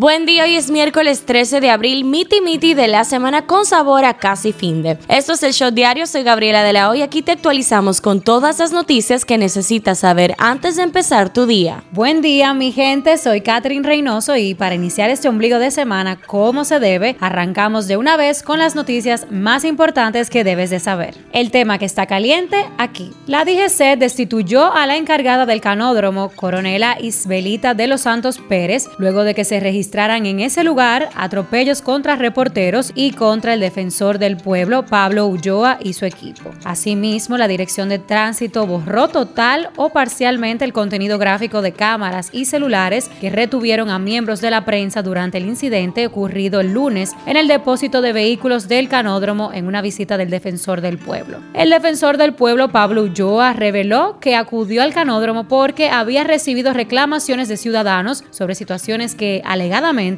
Buen día, hoy es miércoles 13 de abril, miti miti de la semana con sabor a casi fin de. Esto es el show diario, soy Gabriela de la Hoy, aquí te actualizamos con todas las noticias que necesitas saber antes de empezar tu día. Buen día, mi gente, soy Catherine Reynoso y para iniciar este ombligo de semana como se debe, arrancamos de una vez con las noticias más importantes que debes de saber. El tema que está caliente aquí. La DGC destituyó a la encargada del canódromo, coronela Isbelita de los Santos Pérez, luego de que se registró registraran en ese lugar atropellos contra reporteros y contra el defensor del pueblo, Pablo Ulloa y su equipo. Asimismo, la Dirección de Tránsito borró total o parcialmente el contenido gráfico de cámaras y celulares que retuvieron a miembros de la prensa durante el incidente ocurrido el lunes en el depósito de vehículos del canódromo en una visita del defensor del pueblo. El defensor del pueblo, Pablo Ulloa, reveló que acudió al canódromo porque había recibido reclamaciones de ciudadanos sobre situaciones que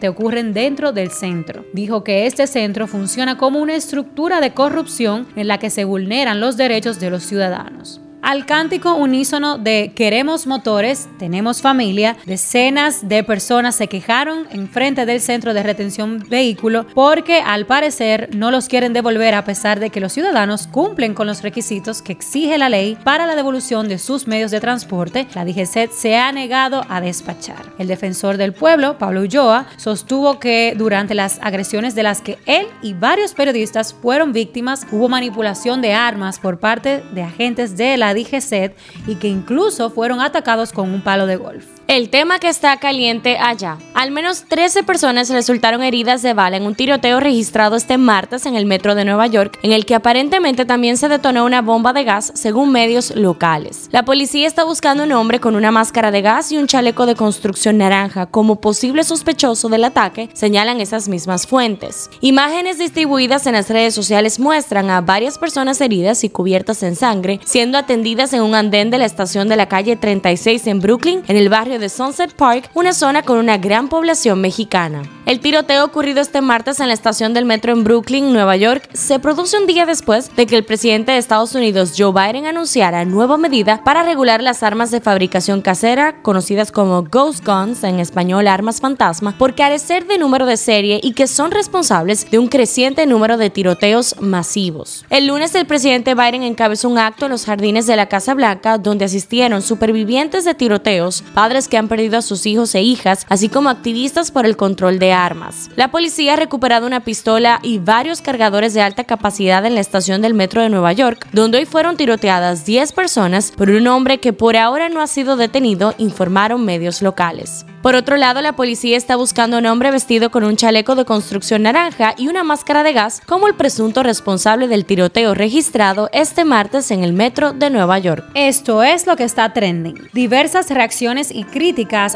ocurren dentro del centro. Dijo que este centro funciona como una estructura de corrupción en la que se vulneran los derechos de los ciudadanos. Al cántico unísono de Queremos motores, tenemos familia, decenas de personas se quejaron en frente del centro de retención vehículo porque al parecer no los quieren devolver a pesar de que los ciudadanos cumplen con los requisitos que exige la ley para la devolución de sus medios de transporte. La DGCET se ha negado a despachar. El defensor del pueblo, Pablo Ulloa, sostuvo que durante las agresiones de las que él y varios periodistas fueron víctimas hubo manipulación de armas por parte de agentes de la dije sed y que incluso fueron atacados con un palo de golf. El tema que está caliente allá. Al menos 13 personas resultaron heridas de bala en un tiroteo registrado este martes en el metro de Nueva York, en el que aparentemente también se detonó una bomba de gas, según medios locales. La policía está buscando un hombre con una máscara de gas y un chaleco de construcción naranja como posible sospechoso del ataque, señalan esas mismas fuentes. Imágenes distribuidas en las redes sociales muestran a varias personas heridas y cubiertas en sangre siendo atendidas en un andén de la estación de la calle 36 en Brooklyn, en el barrio de Sunset Park, una zona con una gran población mexicana. El tiroteo ocurrido este martes en la estación del metro en Brooklyn, Nueva York, se produce un día después de que el presidente de Estados Unidos, Joe Biden, anunciara nueva medida para regular las armas de fabricación casera, conocidas como Ghost Guns, en español armas fantasma, por carecer de número de serie y que son responsables de un creciente número de tiroteos masivos. El lunes el presidente Biden encabezó un acto en los jardines de la Casa Blanca donde asistieron supervivientes de tiroteos, padres que han perdido a sus hijos e hijas, así como activistas por el control de armas. La policía ha recuperado una pistola y varios cargadores de alta capacidad en la estación del metro de Nueva York, donde hoy fueron tiroteadas 10 personas por un hombre que por ahora no ha sido detenido, informaron medios locales. Por otro lado, la policía está buscando a un hombre vestido con un chaleco de construcción naranja y una máscara de gas como el presunto responsable del tiroteo registrado este martes en el metro de Nueva York. Esto es lo que está trending. Diversas reacciones y críticas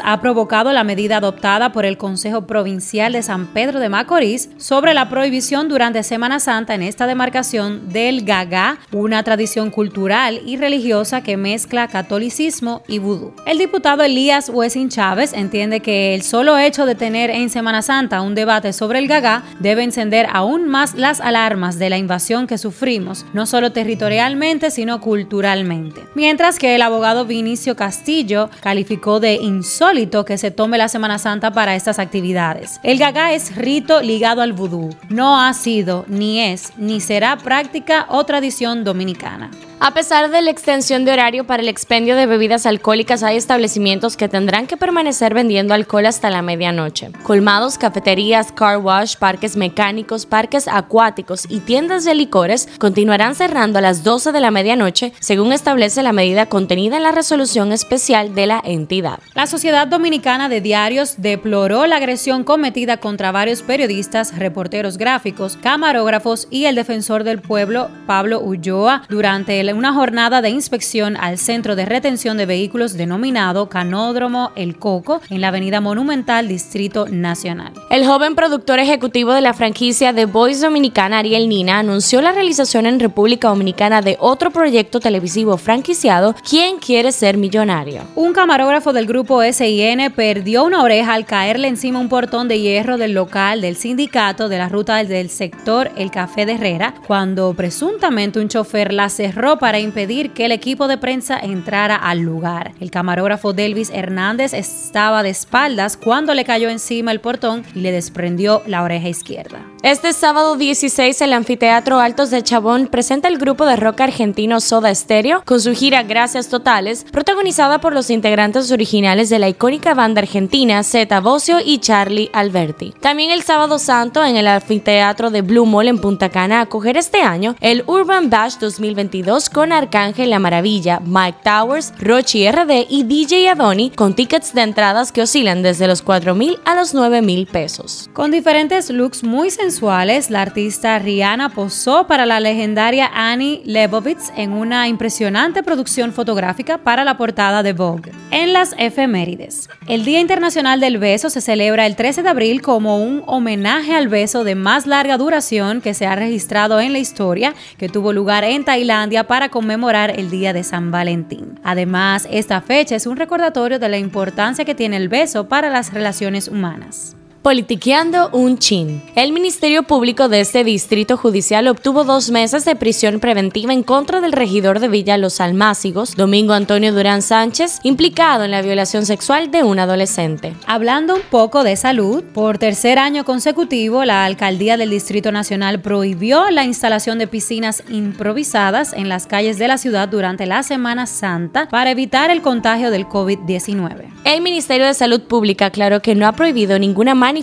ha provocado la medida adoptada por el Consejo Provincial de San Pedro de Macorís sobre la prohibición durante Semana Santa en esta demarcación del gagá, una tradición cultural y religiosa que mezcla catolicismo y vudú. El diputado Elías Wessing Chávez entiende que el solo hecho de tener en Semana Santa un debate sobre el gagá debe encender aún más las alarmas de la invasión que sufrimos, no solo territorialmente, sino culturalmente. Mientras que el abogado Vinicio Castillo calificó de insólito que se tome la Semana Santa para estas actividades. El gagá es rito ligado al vudú, no ha sido, ni es, ni será práctica o tradición dominicana. A pesar de la extensión de horario para el expendio de bebidas alcohólicas, hay establecimientos que tendrán que permanecer vendiendo alcohol hasta la medianoche. Colmados, cafeterías, car wash, parques mecánicos, parques acuáticos y tiendas de licores continuarán cerrando a las 12 de la medianoche, según establece la medida contenida en la resolución especial de la entidad. La Sociedad Dominicana de Diarios deploró la agresión cometida contra varios periodistas, reporteros gráficos, camarógrafos y el defensor del pueblo, Pablo Ulloa, durante el una jornada de inspección al centro de retención de vehículos denominado Canódromo El Coco en la Avenida Monumental, Distrito Nacional. El joven productor ejecutivo de la franquicia The Voice Dominicana, Ariel Nina, anunció la realización en República Dominicana de otro proyecto televisivo franquiciado, ¿Quién quiere ser millonario? Un camarógrafo del grupo SIN perdió una oreja al caerle encima un portón de hierro del local del sindicato de la ruta del sector El Café de Herrera, cuando presuntamente un chofer la cerró para impedir que el equipo de prensa entrara al lugar. El camarógrafo Delvis Hernández estaba de espaldas cuando le cayó encima el portón y le desprendió la oreja izquierda. Este sábado 16 el Anfiteatro Altos de Chabón presenta el grupo de rock argentino Soda Stereo con su gira Gracias Totales, protagonizada por los integrantes originales de la icónica banda argentina Zeta Bocio y Charlie Alberti. También el sábado santo en el Anfiteatro de Blue Mall en Punta Cana acoger este año el Urban Bash 2022 con Arcángel La Maravilla, Mike Towers, Rochi RD y DJ Adoni con tickets de entradas que oscilan desde los 4 mil a los 9 mil pesos. Con diferentes looks muy sensuales, la artista Rihanna posó para la legendaria Annie Leibovitz en una impresionante producción fotográfica para la portada de Vogue. En las efemérides, el Día Internacional del Beso se celebra el 13 de abril como un homenaje al beso de más larga duración que se ha registrado en la historia, que tuvo lugar en Tailandia para conmemorar el Día de San Valentín. Además, esta fecha es un recordatorio de la importancia que tiene el beso para las relaciones humanas. Politiqueando un chin. El Ministerio Público de este distrito judicial obtuvo dos meses de prisión preventiva en contra del regidor de Villa Los Almácigos, Domingo Antonio Durán Sánchez, implicado en la violación sexual de un adolescente. Hablando un poco de salud, por tercer año consecutivo, la alcaldía del Distrito Nacional prohibió la instalación de piscinas improvisadas en las calles de la ciudad durante la Semana Santa para evitar el contagio del COVID-19. El Ministerio de Salud Pública aclaró que no ha prohibido ninguna manifestación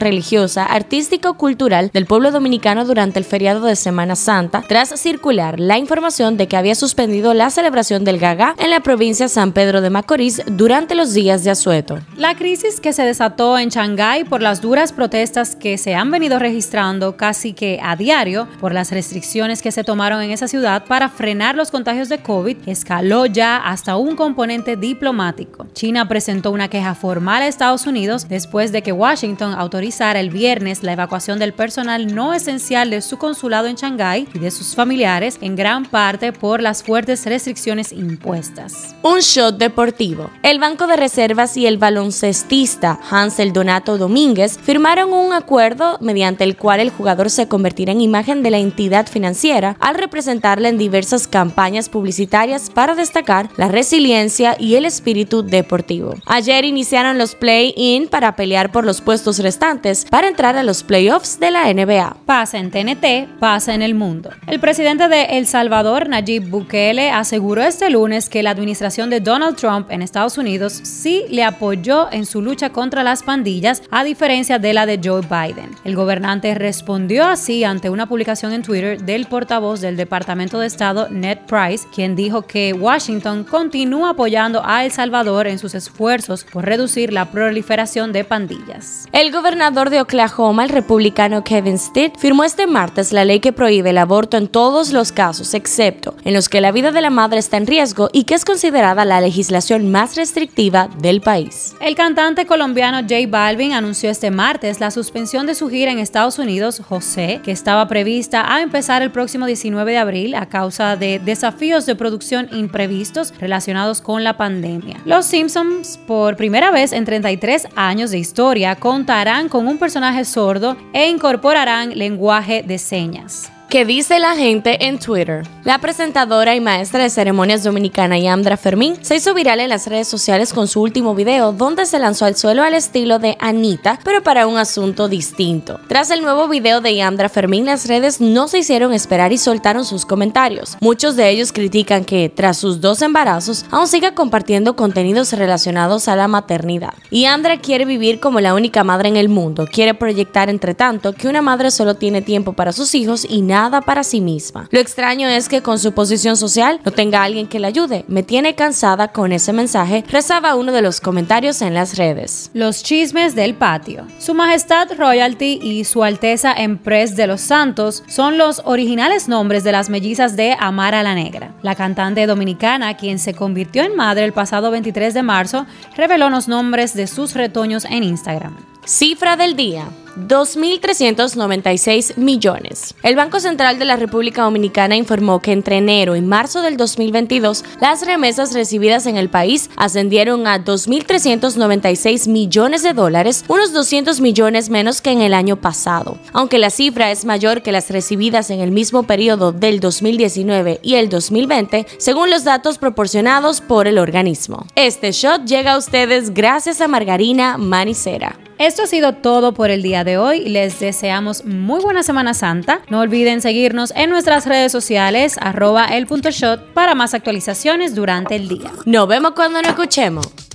religiosa, artística o cultural del pueblo dominicano durante el feriado de Semana Santa, tras circular la información de que había suspendido la celebración del Gaga en la provincia de San Pedro de Macorís durante los días de asueto. La crisis que se desató en Shanghái por las duras protestas que se han venido registrando casi que a diario por las restricciones que se tomaron en esa ciudad para frenar los contagios de COVID escaló ya hasta un componente diplomático. China presentó una queja formal a Estados Unidos después de que Washington autorizara el viernes la evacuación del personal no esencial de su consulado en Shanghái y de sus familiares, en gran parte por las fuertes restricciones impuestas. Un shot deportivo. El Banco de Reservas y el baloncestista Hansel Donato Domínguez firmaron un acuerdo mediante el cual el jugador se convertirá en imagen de la entidad financiera al representarla en diversas campañas publicitarias para destacar la resiliencia y el espíritu deportivo. Ayer iniciaron los play-in para pelear por los puestos restantes para entrar a los playoffs de la NBA. Pasa en TNT, pasa en el mundo. El presidente de El Salvador, Nayib Bukele, aseguró este lunes que la administración de Donald Trump en Estados Unidos sí le apoyó en su lucha contra las pandillas, a diferencia de la de Joe Biden. El gobernante respondió así ante una publicación en Twitter del portavoz del Departamento de Estado, Ned Price, quien dijo que Washington continúa apoyando a El Salvador en sus esfuerzos por reducir la proliferación de pandillas. El gobernador de Oklahoma, el republicano Kevin Stitt, firmó este martes la ley que prohíbe el aborto en todos los casos, excepto en los que la vida de la madre está en riesgo y que es considerada la legislación más restrictiva del país. El cantante colombiano J Balvin anunció este martes la suspensión de su gira en Estados Unidos, José, que estaba prevista a empezar el próximo 19 de abril a causa de desafíos de producción imprevistos relacionados con la pandemia. Los Simpsons, por primera vez en 33 años de historia, contarán con un personaje sordo e incorporarán lenguaje de señas. ¿Qué dice la gente en Twitter? La presentadora y maestra de ceremonias dominicana Yandra Fermín se hizo viral en las redes sociales con su último video donde se lanzó al suelo al estilo de Anita, pero para un asunto distinto. Tras el nuevo video de Yandra Fermín, las redes no se hicieron esperar y soltaron sus comentarios. Muchos de ellos critican que, tras sus dos embarazos, aún siga compartiendo contenidos relacionados a la maternidad. Yandra quiere vivir como la única madre en el mundo, quiere proyectar entre tanto que una madre solo tiene tiempo para sus hijos y nada para sí misma. Lo extraño es que con su posición social no tenga alguien que la ayude. Me tiene cansada con ese mensaje, rezaba uno de los comentarios en las redes. Los chismes del patio. Su Majestad Royalty y Su Alteza Empress de los Santos son los originales nombres de las mellizas de Amara la Negra. La cantante dominicana, quien se convirtió en madre el pasado 23 de marzo, reveló los nombres de sus retoños en Instagram. Cifra del día. 2.396 millones. El Banco Central de la República Dominicana informó que entre enero y marzo del 2022 las remesas recibidas en el país ascendieron a 2.396 millones de dólares, unos 200 millones menos que en el año pasado. Aunque la cifra es mayor que las recibidas en el mismo periodo del 2019 y el 2020, según los datos proporcionados por el organismo. Este shot llega a ustedes gracias a Margarina Manicera. Esto ha sido todo por el día de hoy. Les deseamos muy buena Semana Santa. No olviden seguirnos en nuestras redes sociales, arroba el punto shot, para más actualizaciones durante el día. Nos vemos cuando nos escuchemos.